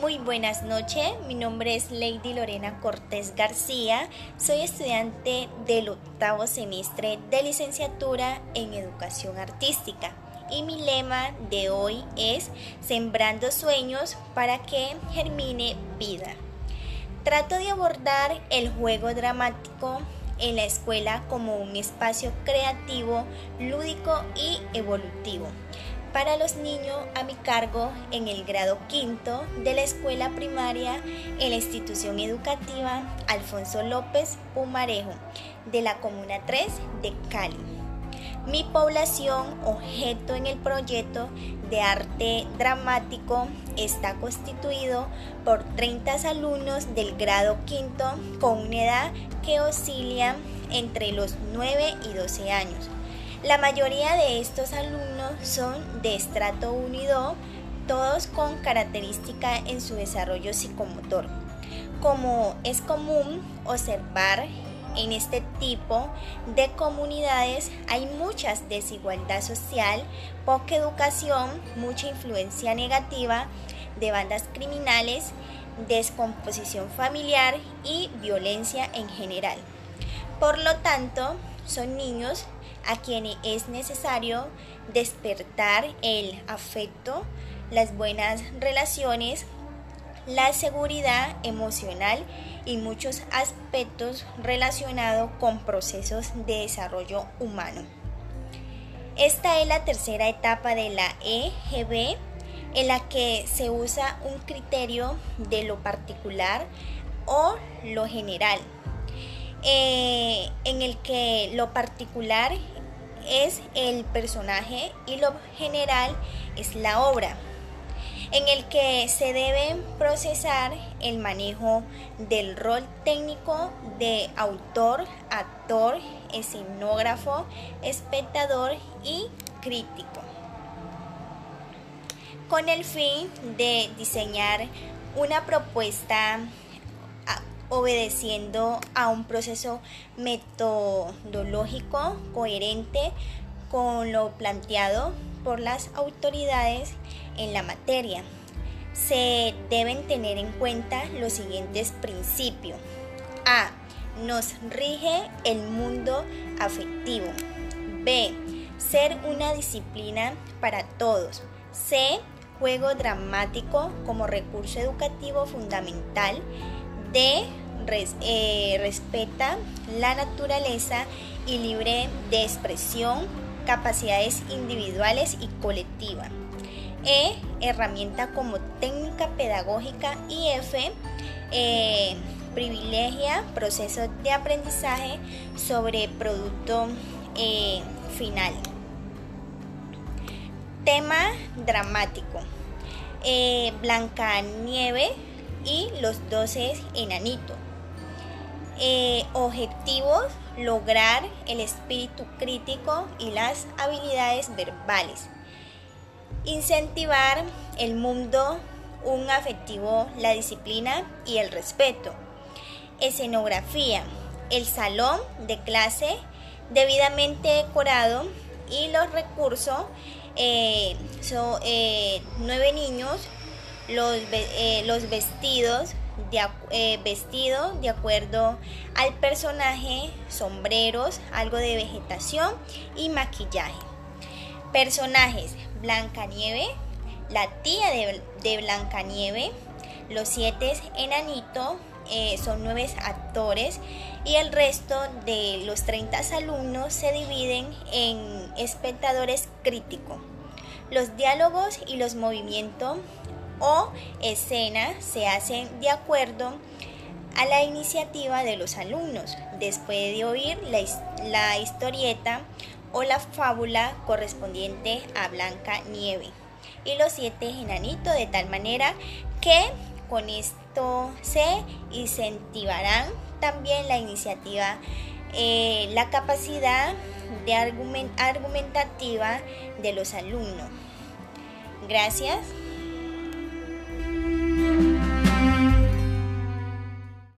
Muy buenas noches, mi nombre es Lady Lorena Cortés García, soy estudiante del octavo semestre de licenciatura en educación artística. Y mi lema de hoy es Sembrando sueños para que germine vida. Trato de abordar el juego dramático en la escuela como un espacio creativo, lúdico y evolutivo para los niños a mi cargo en el grado quinto de la escuela primaria en la institución educativa Alfonso López Pumarejo de la Comuna 3 de Cali. Mi población objeto en el proyecto de arte dramático está constituido por 30 alumnos del grado quinto con una edad que oscila entre los 9 y 12 años la mayoría de estos alumnos son de estrato 1 y 2, todos con características en su desarrollo psicomotor. Como es común observar en este tipo de comunidades hay mucha desigualdad social, poca educación, mucha influencia negativa de bandas criminales, descomposición familiar y violencia en general. Por lo tanto, son niños a quienes es necesario despertar el afecto, las buenas relaciones, la seguridad emocional y muchos aspectos relacionados con procesos de desarrollo humano. Esta es la tercera etapa de la EGB en la que se usa un criterio de lo particular o lo general, eh, en el que lo particular es el personaje y lo general es la obra, en el que se debe procesar el manejo del rol técnico de autor, actor, escenógrafo, espectador y crítico, con el fin de diseñar una propuesta obedeciendo a un proceso metodológico coherente con lo planteado por las autoridades en la materia. Se deben tener en cuenta los siguientes principios. A. Nos rige el mundo afectivo. B. Ser una disciplina para todos. C. Juego dramático como recurso educativo fundamental. D. Eh, respeta la naturaleza y libre de expresión, capacidades individuales y colectivas. E. Herramienta como técnica pedagógica y F. Eh, privilegia procesos de aprendizaje sobre producto eh, final. Tema dramático. Blanca Nieve y los 12 enanitos. Eh, objetivos, lograr el espíritu crítico y las habilidades verbales. Incentivar el mundo, un afectivo, la disciplina y el respeto. Escenografía, el salón de clase debidamente decorado y los recursos eh, son eh, nueve niños los, eh, los vestidos de, eh, vestido de acuerdo al personaje, sombreros, algo de vegetación y maquillaje. Personajes, Blancanieve, la tía de, de Blancanieve, los siete enanitos, eh, son nueve actores y el resto de los 30 alumnos se dividen en espectadores críticos. Los diálogos y los movimientos o escena se hacen de acuerdo a la iniciativa de los alumnos, después de oír la, historieta o la fábula correspondiente a Blanca Nieve y los siete enanitos, de tal manera que con esto se incentivarán también la iniciativa, eh, la capacidad de argumentativa de los alumnos. Gracias.